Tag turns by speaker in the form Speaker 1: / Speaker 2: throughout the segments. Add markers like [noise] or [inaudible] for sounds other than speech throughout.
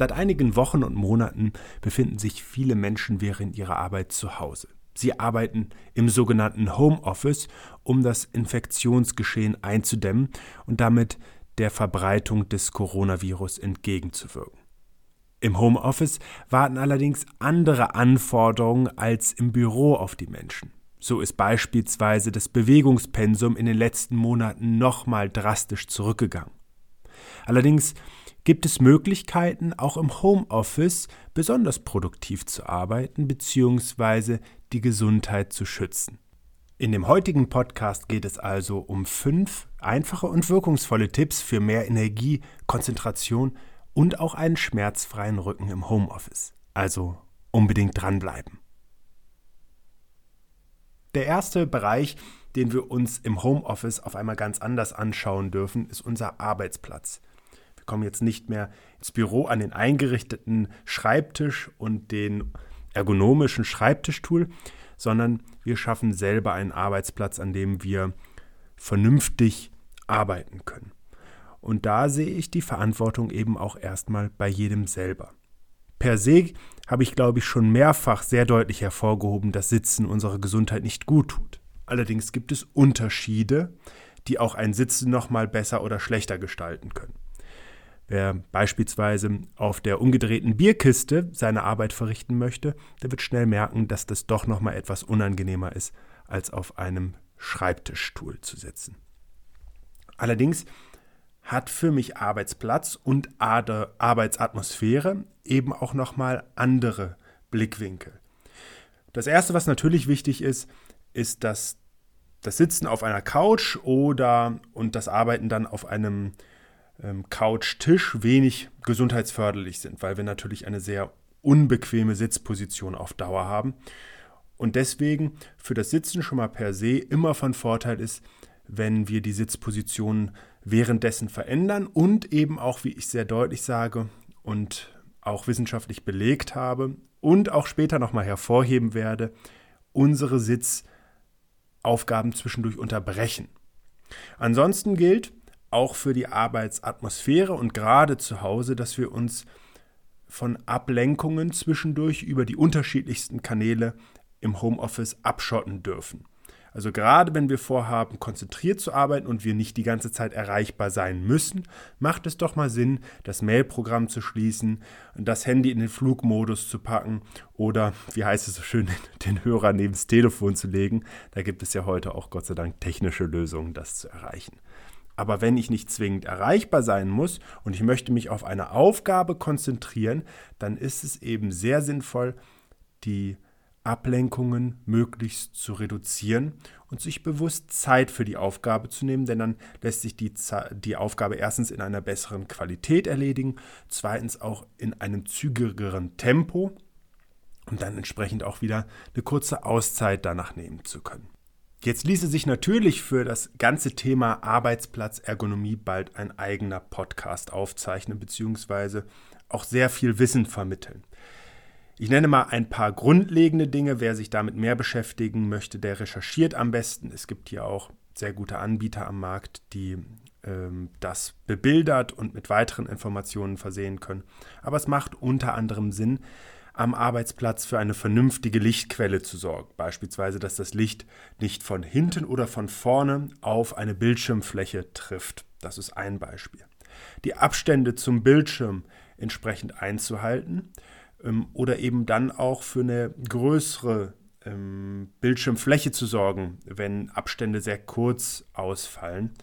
Speaker 1: Seit einigen Wochen und Monaten befinden sich viele Menschen während ihrer Arbeit zu Hause. Sie arbeiten im sogenannten Homeoffice, um das Infektionsgeschehen einzudämmen und damit der Verbreitung des Coronavirus entgegenzuwirken. Im Homeoffice warten allerdings andere Anforderungen als im Büro auf die Menschen. So ist beispielsweise das Bewegungspensum in den letzten Monaten nochmal drastisch zurückgegangen. Allerdings gibt es Möglichkeiten, auch im Homeoffice besonders produktiv zu arbeiten bzw. die Gesundheit zu schützen. In dem heutigen Podcast geht es also um fünf einfache und wirkungsvolle Tipps für mehr Energie, Konzentration und auch einen schmerzfreien Rücken im Homeoffice. Also unbedingt dranbleiben. Der erste Bereich, den wir uns im Homeoffice auf einmal ganz anders anschauen dürfen, ist unser Arbeitsplatz kommen jetzt nicht mehr ins Büro an den eingerichteten Schreibtisch und den ergonomischen Schreibtischtool, sondern wir schaffen selber einen Arbeitsplatz, an dem wir vernünftig arbeiten können. Und da sehe ich die Verantwortung eben auch erstmal bei jedem selber. Per se habe ich, glaube ich, schon mehrfach sehr deutlich hervorgehoben, dass Sitzen unserer Gesundheit nicht gut tut. Allerdings gibt es Unterschiede, die auch ein Sitzen nochmal besser oder schlechter gestalten können. Wer beispielsweise auf der umgedrehten Bierkiste seine Arbeit verrichten möchte, der wird schnell merken, dass das doch noch mal etwas unangenehmer ist, als auf einem Schreibtischstuhl zu sitzen. Allerdings hat für mich Arbeitsplatz und Arbeitsatmosphäre eben auch noch mal andere Blickwinkel. Das erste, was natürlich wichtig ist, ist, dass das Sitzen auf einer Couch oder und das Arbeiten dann auf einem ähm, Couch-Tisch wenig gesundheitsförderlich sind, weil wir natürlich eine sehr unbequeme Sitzposition auf Dauer haben. Und deswegen für das Sitzen schon mal per se immer von Vorteil ist, wenn wir die Sitzposition währenddessen verändern und eben auch, wie ich sehr deutlich sage und auch wissenschaftlich belegt habe und auch später nochmal hervorheben werde, unsere Sitzaufgaben zwischendurch unterbrechen. Ansonsten gilt, auch für die Arbeitsatmosphäre und gerade zu Hause, dass wir uns von Ablenkungen zwischendurch über die unterschiedlichsten Kanäle im Homeoffice abschotten dürfen. Also gerade wenn wir vorhaben, konzentriert zu arbeiten und wir nicht die ganze Zeit erreichbar sein müssen, macht es doch mal Sinn, das Mailprogramm zu schließen, das Handy in den Flugmodus zu packen oder, wie heißt es so schön, [laughs] den Hörer neben das Telefon zu legen. Da gibt es ja heute auch Gott sei Dank technische Lösungen, das zu erreichen. Aber wenn ich nicht zwingend erreichbar sein muss und ich möchte mich auf eine Aufgabe konzentrieren, dann ist es eben sehr sinnvoll, die Ablenkungen möglichst zu reduzieren und sich bewusst Zeit für die Aufgabe zu nehmen, denn dann lässt sich die, die Aufgabe erstens in einer besseren Qualität erledigen, zweitens auch in einem zügigeren Tempo und dann entsprechend auch wieder eine kurze Auszeit danach nehmen zu können. Jetzt ließe sich natürlich für das ganze Thema Arbeitsplatzergonomie bald ein eigener Podcast aufzeichnen, beziehungsweise auch sehr viel Wissen vermitteln. Ich nenne mal ein paar grundlegende Dinge. Wer sich damit mehr beschäftigen möchte, der recherchiert am besten. Es gibt hier auch sehr gute Anbieter am Markt, die ähm, das bebildert und mit weiteren Informationen versehen können. Aber es macht unter anderem Sinn, am Arbeitsplatz für eine vernünftige Lichtquelle zu sorgen. Beispielsweise, dass das Licht nicht von hinten oder von vorne auf eine Bildschirmfläche trifft. Das ist ein Beispiel. Die Abstände zum Bildschirm entsprechend einzuhalten ähm, oder eben dann auch für eine größere ähm, Bildschirmfläche zu sorgen, wenn Abstände sehr kurz ausfallen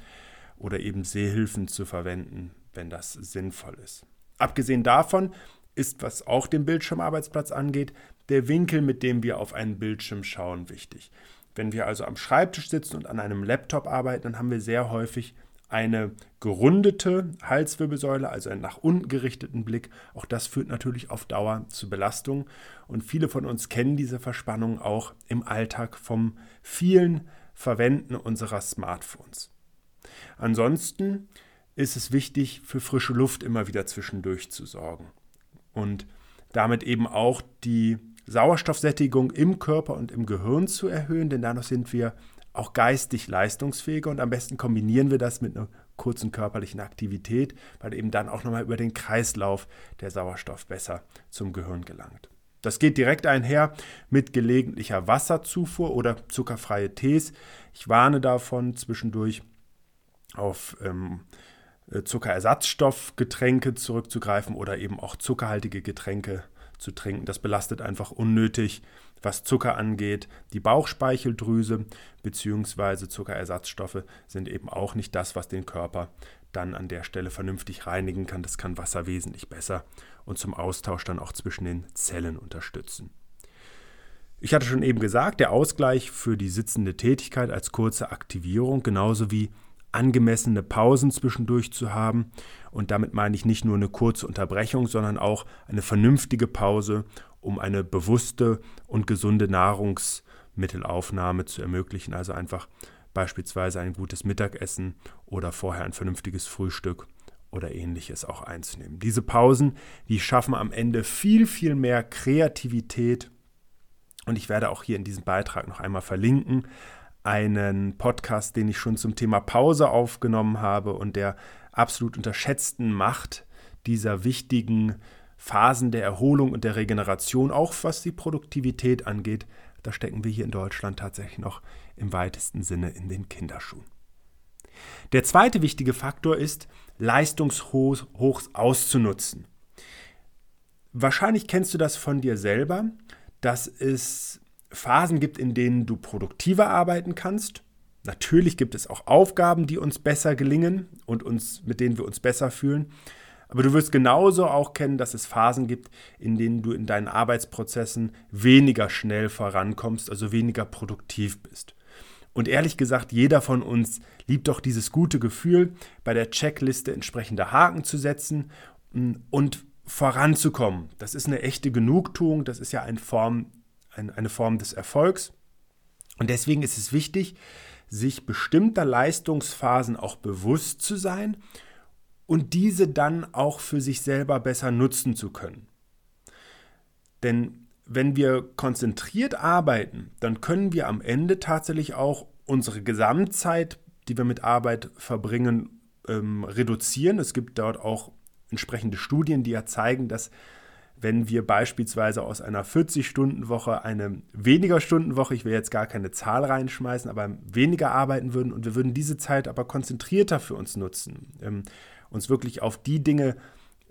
Speaker 1: oder eben Sehhilfen zu verwenden, wenn das sinnvoll ist. Abgesehen davon ist, was auch den Bildschirmarbeitsplatz angeht, der Winkel, mit dem wir auf einen Bildschirm schauen, wichtig. Wenn wir also am Schreibtisch sitzen und an einem Laptop arbeiten, dann haben wir sehr häufig eine gerundete Halswirbelsäule, also einen nach unten gerichteten Blick. Auch das führt natürlich auf Dauer zu Belastung. Und viele von uns kennen diese Verspannung auch im Alltag vom vielen Verwenden unserer Smartphones. Ansonsten ist es wichtig, für frische Luft immer wieder zwischendurch zu sorgen und damit eben auch die Sauerstoffsättigung im Körper und im Gehirn zu erhöhen, denn dadurch sind wir auch geistig leistungsfähiger und am besten kombinieren wir das mit einer kurzen körperlichen Aktivität, weil eben dann auch nochmal über den Kreislauf der Sauerstoff besser zum Gehirn gelangt. Das geht direkt einher mit gelegentlicher Wasserzufuhr oder zuckerfreie Tees. Ich warne davon, zwischendurch auf ähm, Zuckerersatzstoffgetränke zurückzugreifen oder eben auch zuckerhaltige Getränke zu trinken. Das belastet einfach unnötig, was Zucker angeht. Die Bauchspeicheldrüse bzw. Zuckerersatzstoffe sind eben auch nicht das, was den Körper dann an der Stelle vernünftig reinigen kann. Das kann Wasser wesentlich besser und zum Austausch dann auch zwischen den Zellen unterstützen. Ich hatte schon eben gesagt, der Ausgleich für die sitzende Tätigkeit als kurze Aktivierung, genauso wie angemessene Pausen zwischendurch zu haben. Und damit meine ich nicht nur eine kurze Unterbrechung, sondern auch eine vernünftige Pause, um eine bewusste und gesunde Nahrungsmittelaufnahme zu ermöglichen. Also einfach beispielsweise ein gutes Mittagessen oder vorher ein vernünftiges Frühstück oder ähnliches auch einzunehmen. Diese Pausen, die schaffen am Ende viel, viel mehr Kreativität. Und ich werde auch hier in diesem Beitrag noch einmal verlinken einen Podcast, den ich schon zum Thema Pause aufgenommen habe und der absolut unterschätzten Macht dieser wichtigen Phasen der Erholung und der Regeneration, auch was die Produktivität angeht, da stecken wir hier in Deutschland tatsächlich noch im weitesten Sinne in den Kinderschuhen. Der zweite wichtige Faktor ist, Leistungshochs auszunutzen. Wahrscheinlich kennst du das von dir selber, dass es Phasen gibt, in denen du produktiver arbeiten kannst. Natürlich gibt es auch Aufgaben, die uns besser gelingen und uns, mit denen wir uns besser fühlen. Aber du wirst genauso auch kennen, dass es Phasen gibt, in denen du in deinen Arbeitsprozessen weniger schnell vorankommst, also weniger produktiv bist. Und ehrlich gesagt, jeder von uns liebt doch dieses gute Gefühl, bei der Checkliste entsprechende Haken zu setzen und voranzukommen. Das ist eine echte Genugtuung, das ist ja eine Form ein, eine Form des Erfolgs. Und deswegen ist es wichtig, sich bestimmter Leistungsphasen auch bewusst zu sein und diese dann auch für sich selber besser nutzen zu können. Denn wenn wir konzentriert arbeiten, dann können wir am Ende tatsächlich auch unsere Gesamtzeit, die wir mit Arbeit verbringen, ähm, reduzieren. Es gibt dort auch entsprechende Studien, die ja zeigen, dass wenn wir beispielsweise aus einer 40-Stunden-Woche eine weniger Stunden-Woche, ich will jetzt gar keine Zahl reinschmeißen, aber weniger arbeiten würden und wir würden diese Zeit aber konzentrierter für uns nutzen, ähm, uns wirklich auf die Dinge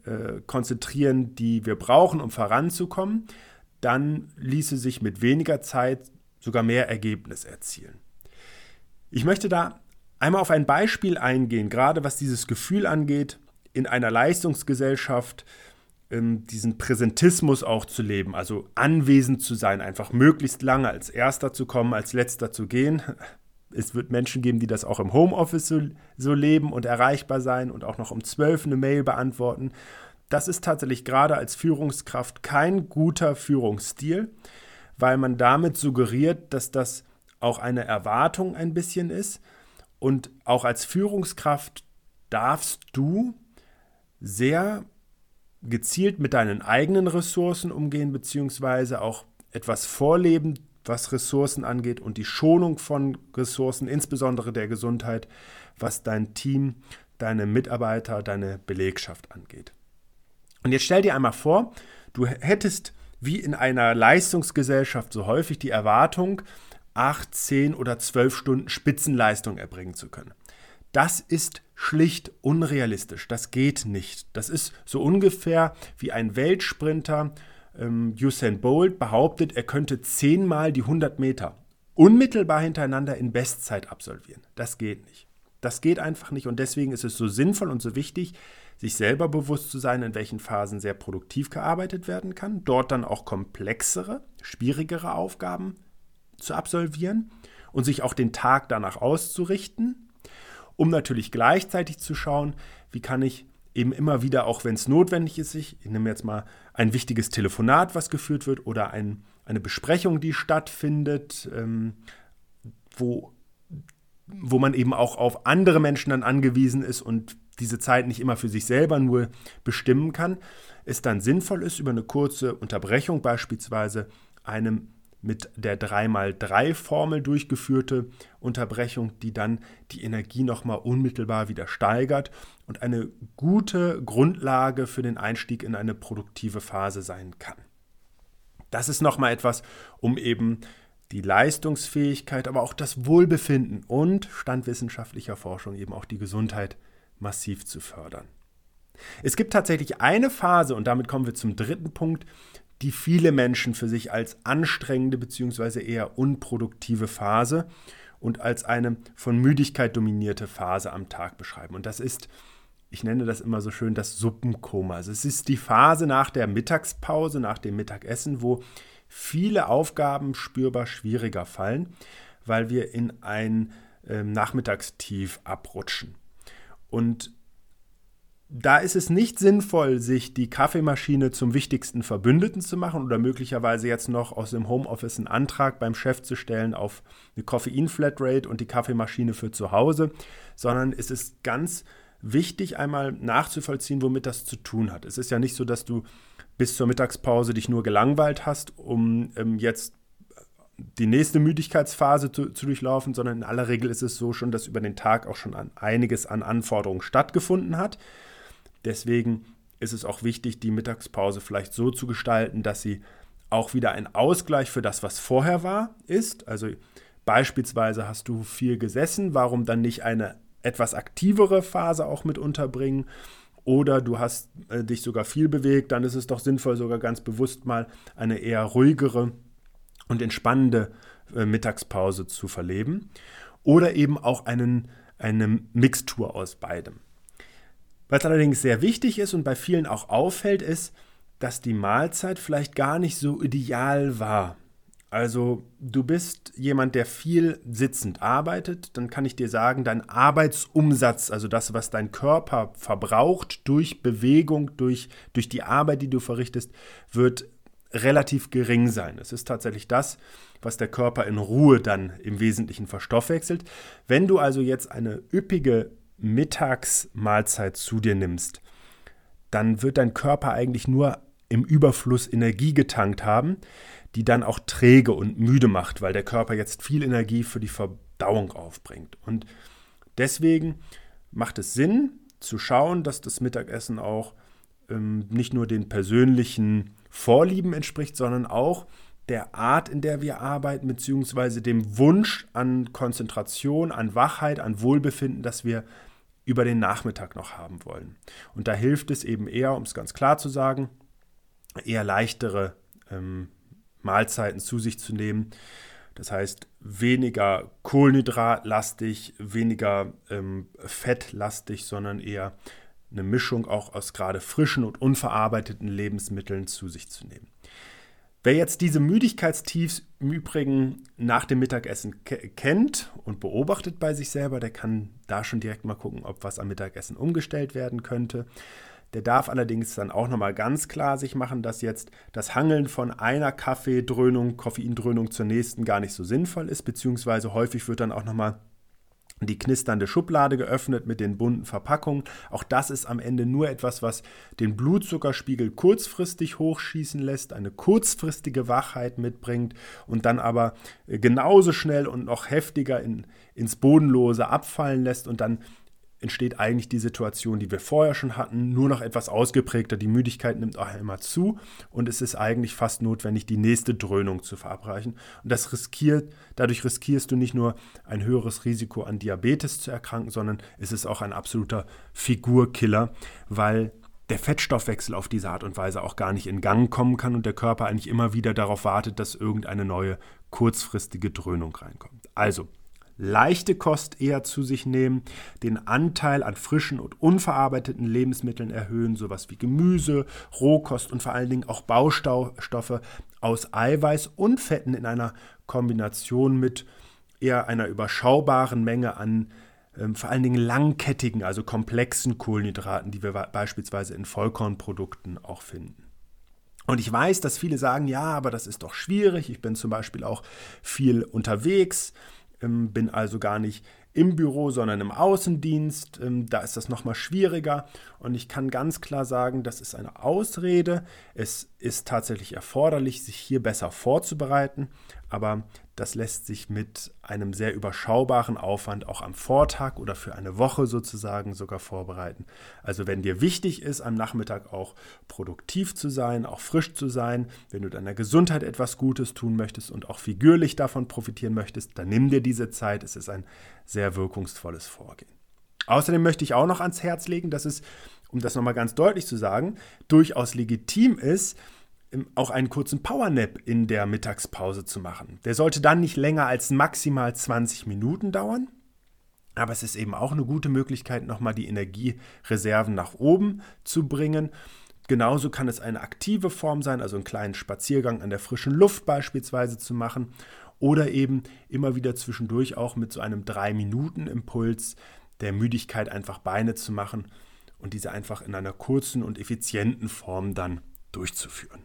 Speaker 1: äh, konzentrieren, die wir brauchen, um voranzukommen, dann ließe sich mit weniger Zeit sogar mehr Ergebnis erzielen. Ich möchte da einmal auf ein Beispiel eingehen, gerade was dieses Gefühl angeht, in einer Leistungsgesellschaft ähm, diesen Präsentismus auch zu leben, also anwesend zu sein, einfach möglichst lange als Erster zu kommen, als Letzter zu gehen. [laughs] Es wird Menschen geben, die das auch im Homeoffice so, so leben und erreichbar sein und auch noch um zwölf eine Mail beantworten. Das ist tatsächlich gerade als Führungskraft kein guter Führungsstil, weil man damit suggeriert, dass das auch eine Erwartung ein bisschen ist. Und auch als Führungskraft darfst du sehr gezielt mit deinen eigenen Ressourcen umgehen, beziehungsweise auch etwas vorleben, was Ressourcen angeht und die Schonung von Ressourcen, insbesondere der Gesundheit, was dein Team, deine Mitarbeiter, deine Belegschaft angeht. Und jetzt stell dir einmal vor, du hättest wie in einer Leistungsgesellschaft so häufig die Erwartung, acht, zehn oder zwölf Stunden Spitzenleistung erbringen zu können. Das ist schlicht unrealistisch. Das geht nicht. Das ist so ungefähr wie ein Weltsprinter ähm, Usain Bolt behauptet, er könnte zehnmal die 100 Meter unmittelbar hintereinander in Bestzeit absolvieren. Das geht nicht. Das geht einfach nicht und deswegen ist es so sinnvoll und so wichtig, sich selber bewusst zu sein, in welchen Phasen sehr produktiv gearbeitet werden kann, dort dann auch komplexere, schwierigere Aufgaben zu absolvieren und sich auch den Tag danach auszurichten um natürlich gleichzeitig zu schauen, wie kann ich eben immer wieder, auch wenn es notwendig ist, ich, ich nehme jetzt mal ein wichtiges Telefonat, was geführt wird, oder ein, eine Besprechung, die stattfindet, ähm, wo, wo man eben auch auf andere Menschen dann angewiesen ist und diese Zeit nicht immer für sich selber nur bestimmen kann, es dann sinnvoll ist, über eine kurze Unterbrechung beispielsweise einem mit der 3x3-Formel durchgeführte Unterbrechung, die dann die Energie nochmal unmittelbar wieder steigert und eine gute Grundlage für den Einstieg in eine produktive Phase sein kann. Das ist nochmal etwas, um eben die Leistungsfähigkeit, aber auch das Wohlbefinden und Stand wissenschaftlicher Forschung eben auch die Gesundheit massiv zu fördern. Es gibt tatsächlich eine Phase, und damit kommen wir zum dritten Punkt, die viele Menschen für sich als anstrengende bzw. eher unproduktive Phase und als eine von Müdigkeit dominierte Phase am Tag beschreiben. Und das ist, ich nenne das immer so schön, das Suppenkoma. Also es ist die Phase nach der Mittagspause, nach dem Mittagessen, wo viele Aufgaben spürbar schwieriger fallen, weil wir in ein äh, Nachmittagstief abrutschen. Und da ist es nicht sinnvoll, sich die Kaffeemaschine zum wichtigsten Verbündeten zu machen oder möglicherweise jetzt noch aus dem Homeoffice einen Antrag beim Chef zu stellen auf eine Koffein-Flatrate und die Kaffeemaschine für zu Hause, sondern es ist ganz wichtig, einmal nachzuvollziehen, womit das zu tun hat. Es ist ja nicht so, dass du bis zur Mittagspause dich nur gelangweilt hast, um ähm, jetzt die nächste Müdigkeitsphase zu, zu, durchlaufen, sondern in aller Regel ist es so schon, dass über den Tag auch schon an einiges an Anforderungen stattgefunden hat. Deswegen ist es auch wichtig, die Mittagspause vielleicht so zu gestalten, dass sie auch wieder ein Ausgleich für das, was vorher war, ist. Also beispielsweise hast du viel gesessen, warum dann nicht eine etwas aktivere Phase auch mit unterbringen? Oder du hast äh, dich sogar viel bewegt, dann ist es doch sinnvoll, sogar ganz bewusst mal eine eher ruhigere und entspannende äh, Mittagspause zu verleben. Oder eben auch einen, eine Mixtur aus beidem. Was allerdings sehr wichtig ist und bei vielen auch auffällt, ist, dass die Mahlzeit vielleicht gar nicht so ideal war. Also du bist jemand, der viel sitzend arbeitet, dann kann ich dir sagen, dein Arbeitsumsatz, also das, was dein Körper verbraucht durch Bewegung, durch, durch die Arbeit, die du verrichtest, wird relativ gering sein. Es ist tatsächlich das, was der Körper in Ruhe dann im Wesentlichen verstoffwechselt. Wenn du also jetzt eine üppige Mittagsmahlzeit zu dir nimmst, dann wird dein Körper eigentlich nur im Überfluss Energie getankt haben, die dann auch träge und müde macht, weil der Körper jetzt viel Energie für die Verdauung aufbringt. Und deswegen macht es Sinn zu schauen, dass das Mittagessen auch ähm, nicht nur den persönlichen Vorlieben entspricht, sondern auch der Art, in der wir arbeiten, beziehungsweise dem Wunsch an Konzentration, an Wachheit, an Wohlbefinden, das wir über den Nachmittag noch haben wollen. Und da hilft es eben eher, um es ganz klar zu sagen, eher leichtere ähm, Mahlzeiten zu sich zu nehmen. Das heißt, weniger kohlenhydratlastig, weniger ähm, fettlastig, sondern eher eine Mischung auch aus gerade frischen und unverarbeiteten Lebensmitteln zu sich zu nehmen. Wer jetzt diese Müdigkeitstiefs im Übrigen nach dem Mittagessen kennt und beobachtet bei sich selber, der kann da schon direkt mal gucken, ob was am Mittagessen umgestellt werden könnte. Der darf allerdings dann auch nochmal ganz klar sich machen, dass jetzt das Hangeln von einer Kaffeedröhnung, Koffeindröhnung zur nächsten gar nicht so sinnvoll ist, beziehungsweise häufig wird dann auch nochmal die knisternde Schublade geöffnet mit den bunten Verpackungen. Auch das ist am Ende nur etwas, was den Blutzuckerspiegel kurzfristig hochschießen lässt, eine kurzfristige Wachheit mitbringt und dann aber genauso schnell und noch heftiger in, ins Bodenlose abfallen lässt und dann entsteht eigentlich die Situation, die wir vorher schon hatten, nur noch etwas ausgeprägter. Die Müdigkeit nimmt auch immer zu und es ist eigentlich fast notwendig, die nächste Dröhnung zu verabreichen. Und das riskiert, dadurch riskierst du nicht nur ein höheres Risiko an Diabetes zu erkranken, sondern es ist auch ein absoluter Figurkiller, weil der Fettstoffwechsel auf diese Art und Weise auch gar nicht in Gang kommen kann und der Körper eigentlich immer wieder darauf wartet, dass irgendeine neue kurzfristige Dröhnung reinkommt. Also, leichte Kost eher zu sich nehmen, den Anteil an frischen und unverarbeiteten Lebensmitteln erhöhen, sowas wie Gemüse, Rohkost und vor allen Dingen auch Baustoffe aus Eiweiß und Fetten in einer Kombination mit eher einer überschaubaren Menge an ähm, vor allen Dingen langkettigen, also komplexen Kohlenhydraten, die wir beispielsweise in Vollkornprodukten auch finden. Und ich weiß, dass viele sagen, ja, aber das ist doch schwierig. Ich bin zum Beispiel auch viel unterwegs, bin also gar nicht im Büro, sondern im Außendienst. Ähm, da ist das nochmal schwieriger. Und ich kann ganz klar sagen, das ist eine Ausrede. Es ist tatsächlich erforderlich, sich hier besser vorzubereiten. Aber das lässt sich mit einem sehr überschaubaren Aufwand auch am Vortag oder für eine Woche sozusagen sogar vorbereiten. Also wenn dir wichtig ist, am Nachmittag auch produktiv zu sein, auch frisch zu sein, wenn du deiner Gesundheit etwas Gutes tun möchtest und auch figürlich davon profitieren möchtest, dann nimm dir diese Zeit. Es ist ein sehr wirkungsvolles Vorgehen. Außerdem möchte ich auch noch ans Herz legen, dass es, um das nochmal ganz deutlich zu sagen, durchaus legitim ist, auch einen kurzen Powernap in der Mittagspause zu machen. Der sollte dann nicht länger als maximal 20 Minuten dauern. Aber es ist eben auch eine gute Möglichkeit, nochmal die Energiereserven nach oben zu bringen. Genauso kann es eine aktive Form sein, also einen kleinen Spaziergang an der frischen Luft beispielsweise zu machen. Oder eben immer wieder zwischendurch auch mit so einem 3-Minuten-Impuls der Müdigkeit einfach Beine zu machen und diese einfach in einer kurzen und effizienten Form dann durchzuführen.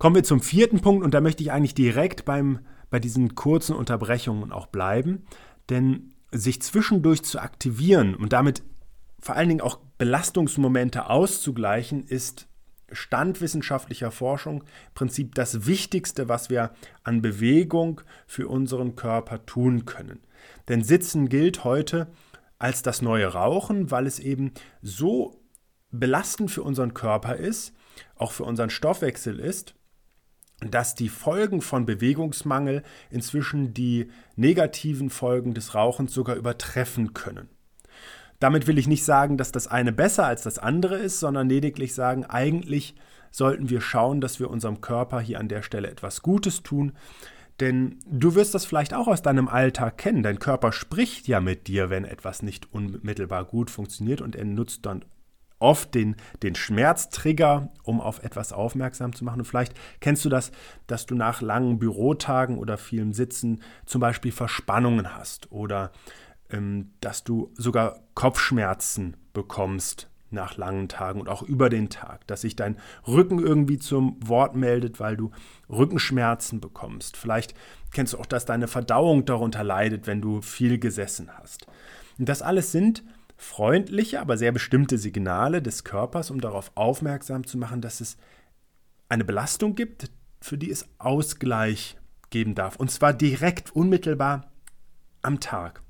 Speaker 1: Kommen wir zum vierten Punkt und da möchte ich eigentlich direkt beim, bei diesen kurzen Unterbrechungen auch bleiben, denn sich zwischendurch zu aktivieren und damit vor allen Dingen auch Belastungsmomente auszugleichen, ist Stand wissenschaftlicher Forschung im Prinzip das Wichtigste, was wir an Bewegung für unseren Körper tun können. Denn Sitzen gilt heute als das neue Rauchen, weil es eben so belastend für unseren Körper ist, auch für unseren Stoffwechsel ist, dass die Folgen von Bewegungsmangel inzwischen die negativen Folgen des Rauchens sogar übertreffen können. Damit will ich nicht sagen, dass das eine besser als das andere ist, sondern lediglich sagen, eigentlich sollten wir schauen, dass wir unserem Körper hier an der Stelle etwas Gutes tun. Denn du wirst das vielleicht auch aus deinem Alltag kennen. Dein Körper spricht ja mit dir, wenn etwas nicht unmittelbar gut funktioniert und er nutzt dann oft den, den Schmerztrigger, um auf etwas aufmerksam zu machen. Und vielleicht kennst du das, dass du nach langen Bürotagen oder vielem Sitzen zum Beispiel Verspannungen hast oder ähm, dass du sogar Kopfschmerzen bekommst nach langen Tagen und auch über den Tag, dass sich dein Rücken irgendwie zum Wort meldet, weil du Rückenschmerzen bekommst. Vielleicht kennst du auch, dass deine Verdauung darunter leidet, wenn du viel gesessen hast. Und das alles sind freundliche, aber sehr bestimmte Signale des Körpers, um darauf aufmerksam zu machen, dass es eine Belastung gibt, für die es Ausgleich geben darf. Und zwar direkt, unmittelbar am Tag.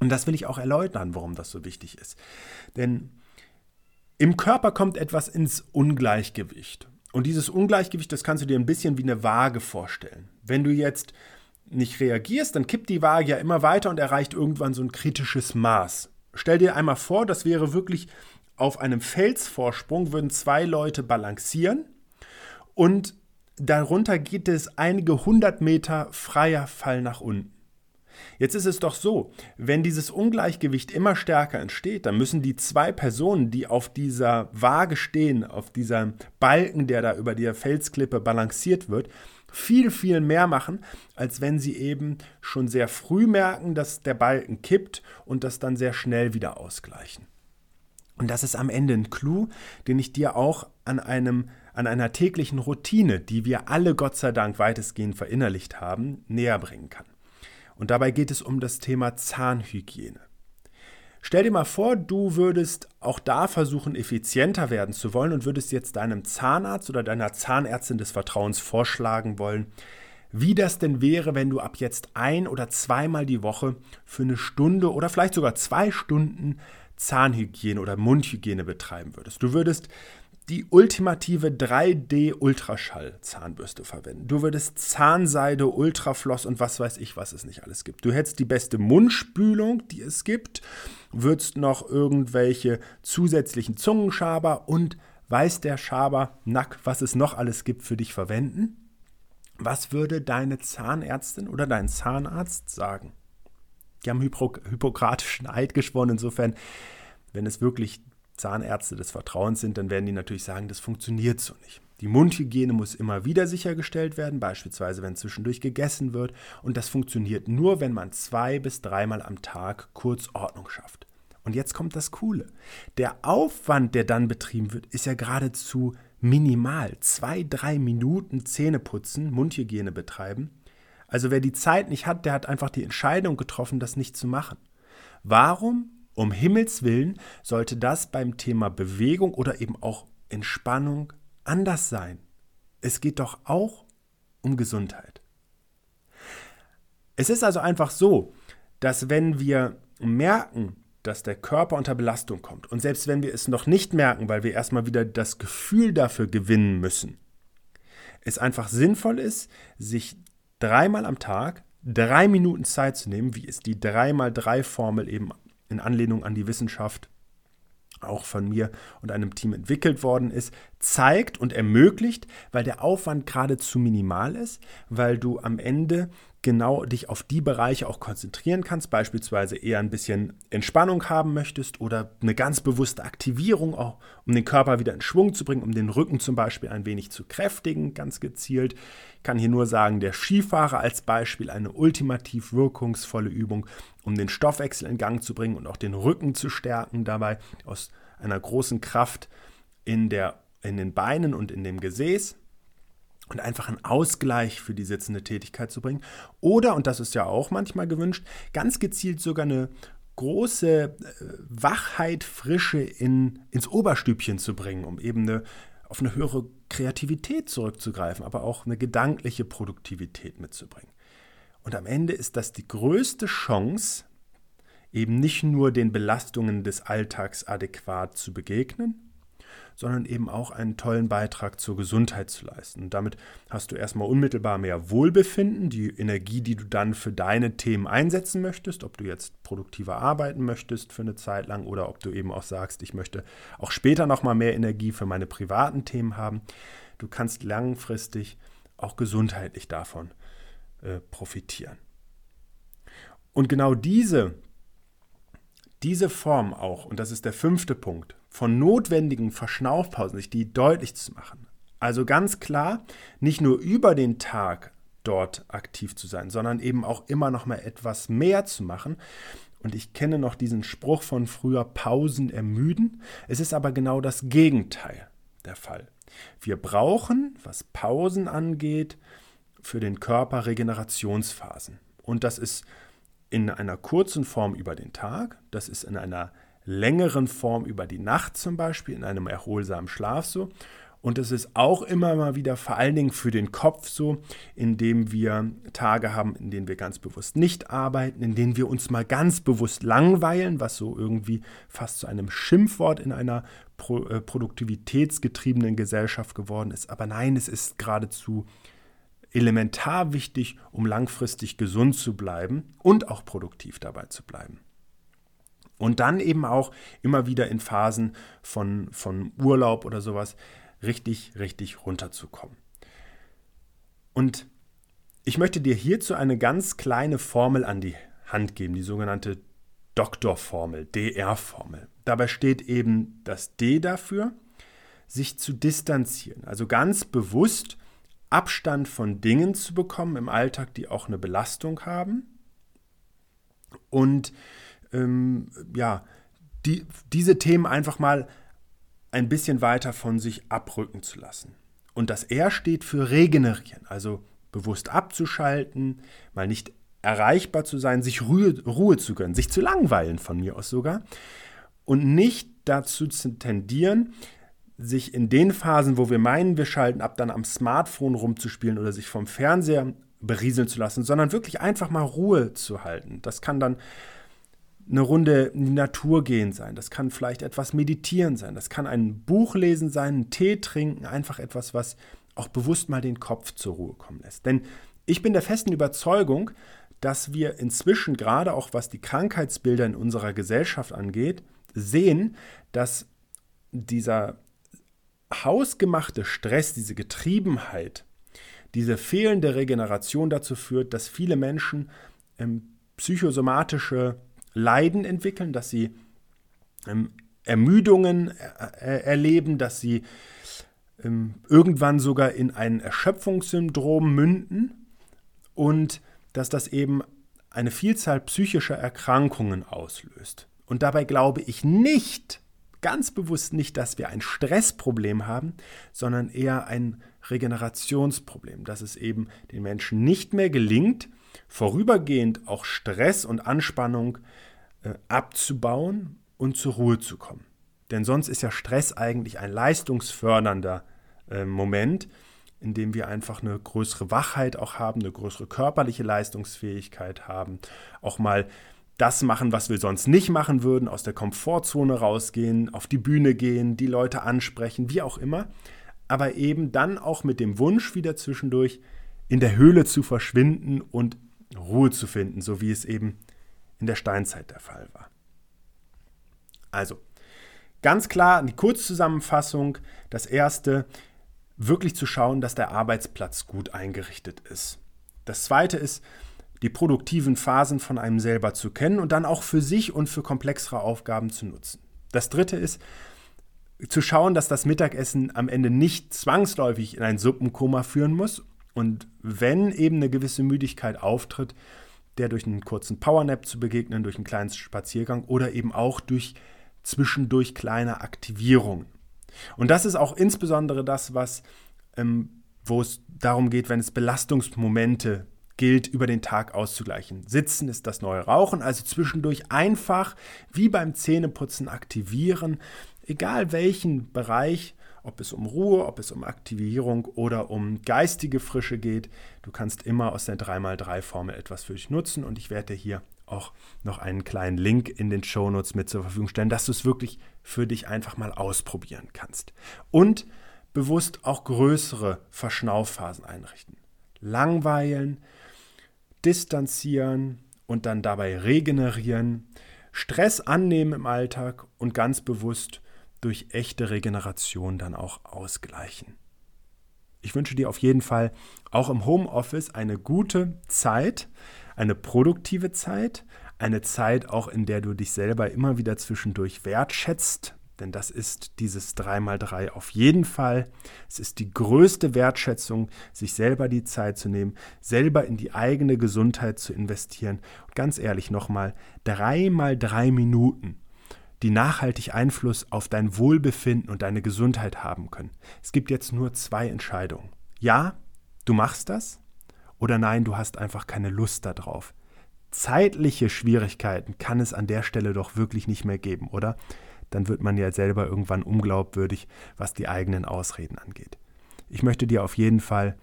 Speaker 1: Und das will ich auch erläutern, warum das so wichtig ist. Denn im Körper kommt etwas ins Ungleichgewicht. Und dieses Ungleichgewicht, das kannst du dir ein bisschen wie eine Waage vorstellen. Wenn du jetzt nicht reagierst, dann kippt die Waage ja immer weiter und erreicht irgendwann so ein kritisches Maß. Stell dir einmal vor, das wäre wirklich auf einem Felsvorsprung, würden zwei Leute balancieren und darunter geht es einige hundert Meter freier Fall nach unten. Jetzt ist es doch so, wenn dieses Ungleichgewicht immer stärker entsteht, dann müssen die zwei Personen, die auf dieser Waage stehen, auf dieser Balken, der da über der Felsklippe balanciert wird, viel, viel mehr machen, als wenn sie eben schon sehr früh merken, dass der Balken kippt und das dann sehr schnell wieder ausgleichen. Und das ist am Ende ein Clou, den ich dir auch an, einem, an einer täglichen Routine, die wir alle Gott sei Dank weitestgehend verinnerlicht haben, näher bringen kann. Und dabei geht es um das Thema Zahnhygiene. Stell dir mal vor, du würdest auch da versuchen, effizienter werden zu wollen und würdest jetzt deinem Zahnarzt oder deiner Zahnärztin des Vertrauens vorschlagen wollen, wie das denn wäre, wenn du ab jetzt ein- oder zweimal die Woche für eine Stunde oder vielleicht sogar zwei Stunden Zahnhygiene oder Mundhygiene betreiben würdest. Du würdest die ultimative 3D-Ultraschall-Zahnbürste verwenden. Du würdest Zahnseide, Ultrafloss und was weiß ich, was es nicht alles gibt. Du hättest die beste Mundspülung, die es gibt, würdest noch irgendwelche zusätzlichen Zungenschaber und weiß der Schaber Nack, was es noch alles gibt, für dich verwenden? Was würde deine Zahnärztin oder dein Zahnarzt sagen? Die haben Hypo Hippokratischen Eid geschworen, insofern, wenn es wirklich Zahnärzte des Vertrauens sind, dann werden die natürlich sagen, das funktioniert so nicht. Die Mundhygiene muss immer wieder sichergestellt werden, beispielsweise wenn zwischendurch gegessen wird. Und das funktioniert nur, wenn man zwei bis dreimal am Tag kurz Ordnung schafft. Und jetzt kommt das Coole. Der Aufwand, der dann betrieben wird, ist ja geradezu minimal. Zwei, drei Minuten Zähne putzen, Mundhygiene betreiben. Also wer die Zeit nicht hat, der hat einfach die Entscheidung getroffen, das nicht zu machen. Warum, um Himmels willen, sollte das beim Thema Bewegung oder eben auch Entspannung anders sein? Es geht doch auch um Gesundheit. Es ist also einfach so, dass wenn wir merken, dass der Körper unter Belastung kommt. Und selbst wenn wir es noch nicht merken, weil wir erstmal wieder das Gefühl dafür gewinnen müssen, es einfach sinnvoll ist, sich dreimal am Tag drei Minuten Zeit zu nehmen, wie es die 3x3-Formel eben in Anlehnung an die Wissenschaft auch von mir und einem Team entwickelt worden ist, zeigt und ermöglicht, weil der Aufwand geradezu minimal ist, weil du am Ende genau dich auf die Bereiche auch konzentrieren kannst, beispielsweise eher ein bisschen Entspannung haben möchtest oder eine ganz bewusste Aktivierung, auch um den Körper wieder in Schwung zu bringen, um den Rücken zum Beispiel ein wenig zu kräftigen, ganz gezielt. Ich kann hier nur sagen, der Skifahrer als Beispiel eine ultimativ wirkungsvolle Übung, um den Stoffwechsel in Gang zu bringen und auch den Rücken zu stärken, dabei aus einer großen Kraft in, der, in den Beinen und in dem Gesäß und einfach einen Ausgleich für die sitzende Tätigkeit zu bringen. Oder, und das ist ja auch manchmal gewünscht, ganz gezielt sogar eine große äh, Wachheit, Frische in, ins Oberstübchen zu bringen, um eben eine, auf eine höhere Kreativität zurückzugreifen, aber auch eine gedankliche Produktivität mitzubringen. Und am Ende ist das die größte Chance, eben nicht nur den Belastungen des Alltags adäquat zu begegnen, sondern eben auch einen tollen Beitrag zur Gesundheit zu leisten. Und damit hast du erstmal unmittelbar mehr Wohlbefinden, die Energie, die du dann für deine Themen einsetzen möchtest, ob du jetzt produktiver arbeiten möchtest für eine Zeit lang oder ob du eben auch sagst, ich möchte auch später nochmal mehr Energie für meine privaten Themen haben. Du kannst langfristig auch gesundheitlich davon äh, profitieren. Und genau diese diese Form auch, und das ist der fünfte Punkt, von notwendigen Verschnaufpausen, sich die deutlich zu machen. Also ganz klar, nicht nur über den Tag dort aktiv zu sein, sondern eben auch immer noch mal etwas mehr zu machen. Und ich kenne noch diesen Spruch von früher, Pausen ermüden. Es ist aber genau das Gegenteil der Fall. Wir brauchen, was Pausen angeht, für den Körper Regenerationsphasen. Und das ist in einer kurzen Form über den Tag, das ist in einer längeren Form über die Nacht zum Beispiel, in einem erholsamen Schlaf so. Und es ist auch immer mal wieder vor allen Dingen für den Kopf so, indem wir Tage haben, in denen wir ganz bewusst nicht arbeiten, in denen wir uns mal ganz bewusst langweilen, was so irgendwie fast zu einem Schimpfwort in einer Pro äh, produktivitätsgetriebenen Gesellschaft geworden ist. Aber nein, es ist geradezu elementar wichtig, um langfristig gesund zu bleiben und auch produktiv dabei zu bleiben. Und dann eben auch immer wieder in Phasen von, von Urlaub oder sowas richtig, richtig runterzukommen. Und ich möchte dir hierzu eine ganz kleine Formel an die Hand geben, die sogenannte Doktorformel, DR-Formel. Dabei steht eben das D dafür, sich zu distanzieren, also ganz bewusst Abstand von Dingen zu bekommen im Alltag, die auch eine Belastung haben. Und ähm, ja, die, diese Themen einfach mal ein bisschen weiter von sich abrücken zu lassen. Und das R steht für regenerieren, also bewusst abzuschalten, mal nicht erreichbar zu sein, sich Ruhe, Ruhe zu gönnen, sich zu langweilen von mir aus sogar und nicht dazu zu tendieren, sich in den Phasen, wo wir meinen, wir schalten ab, dann am Smartphone rumzuspielen oder sich vom Fernseher berieseln zu lassen, sondern wirklich einfach mal Ruhe zu halten. Das kann dann eine Runde in die Natur gehen sein, das kann vielleicht etwas meditieren sein, das kann ein Buch lesen sein, einen Tee trinken, einfach etwas, was auch bewusst mal den Kopf zur Ruhe kommen lässt. Denn ich bin der festen Überzeugung, dass wir inzwischen gerade auch was die Krankheitsbilder in unserer Gesellschaft angeht, sehen, dass dieser hausgemachte Stress, diese Getriebenheit, diese fehlende Regeneration dazu führt, dass viele Menschen ähm, psychosomatische Leiden entwickeln, dass sie ähm, Ermüdungen erleben, dass sie ähm, irgendwann sogar in ein Erschöpfungssyndrom münden und dass das eben eine Vielzahl psychischer Erkrankungen auslöst. Und dabei glaube ich nicht, ganz bewusst nicht, dass wir ein Stressproblem haben, sondern eher ein Regenerationsproblem, dass es eben den Menschen nicht mehr gelingt, vorübergehend auch Stress und Anspannung äh, abzubauen und zur Ruhe zu kommen. Denn sonst ist ja Stress eigentlich ein leistungsfördernder äh, Moment, in dem wir einfach eine größere Wachheit auch haben, eine größere körperliche Leistungsfähigkeit haben, auch mal das machen, was wir sonst nicht machen würden, aus der Komfortzone rausgehen, auf die Bühne gehen, die Leute ansprechen, wie auch immer, aber eben dann auch mit dem Wunsch wieder zwischendurch in der Höhle zu verschwinden und Ruhe zu finden, so wie es eben in der Steinzeit der Fall war. Also, ganz klar die Kurzzusammenfassung. Das erste, wirklich zu schauen, dass der Arbeitsplatz gut eingerichtet ist. Das zweite ist, die produktiven Phasen von einem selber zu kennen und dann auch für sich und für komplexere Aufgaben zu nutzen. Das dritte ist, zu schauen, dass das Mittagessen am Ende nicht zwangsläufig in ein Suppenkoma führen muss und wenn eben eine gewisse Müdigkeit auftritt, der durch einen kurzen Powernap zu begegnen, durch einen kleinen Spaziergang oder eben auch durch zwischendurch kleine Aktivierungen. Und das ist auch insbesondere das, was, ähm, wo es darum geht, wenn es Belastungsmomente gilt, über den Tag auszugleichen. Sitzen ist das neue Rauchen, also zwischendurch einfach wie beim Zähneputzen aktivieren, egal welchen Bereich, ob es um Ruhe, ob es um Aktivierung oder um geistige Frische geht. Du kannst immer aus der 3x3-Formel etwas für dich nutzen und ich werde hier auch noch einen kleinen Link in den Shownotes mit zur Verfügung stellen, dass du es wirklich für dich einfach mal ausprobieren kannst. Und bewusst auch größere Verschnaufphasen einrichten. Langweilen, distanzieren und dann dabei regenerieren, Stress annehmen im Alltag und ganz bewusst durch echte Regeneration dann auch ausgleichen. Ich wünsche dir auf jeden Fall auch im Homeoffice eine gute Zeit, eine produktive Zeit, eine Zeit auch, in der du dich selber immer wieder zwischendurch wertschätzt, denn das ist dieses 3x3 auf jeden Fall. Es ist die größte Wertschätzung, sich selber die Zeit zu nehmen, selber in die eigene Gesundheit zu investieren. Und ganz ehrlich nochmal, 3x3 Minuten, die nachhaltig Einfluss auf dein Wohlbefinden und deine Gesundheit haben können. Es gibt jetzt nur zwei Entscheidungen. Ja, du machst das oder nein, du hast einfach keine Lust darauf. Zeitliche Schwierigkeiten kann es an der Stelle doch wirklich nicht mehr geben, oder? Dann wird man ja selber irgendwann unglaubwürdig, was die eigenen Ausreden angeht. Ich möchte dir auf jeden Fall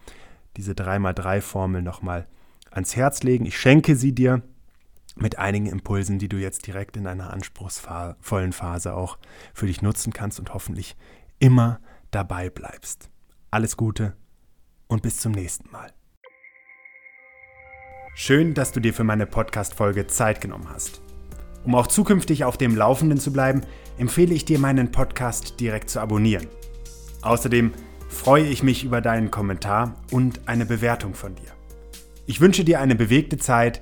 Speaker 1: diese 3x3-Formel nochmal ans Herz legen. Ich schenke sie dir mit einigen Impulsen, die du jetzt direkt in einer anspruchsvollen Phase auch für dich nutzen kannst und hoffentlich immer dabei bleibst. Alles Gute und bis zum nächsten Mal. Schön, dass du dir für meine Podcast-Folge Zeit genommen hast. Um auch zukünftig auf dem Laufenden zu bleiben, empfehle ich dir, meinen Podcast direkt zu abonnieren. Außerdem freue ich mich über deinen Kommentar und eine Bewertung von dir. Ich wünsche dir eine bewegte Zeit.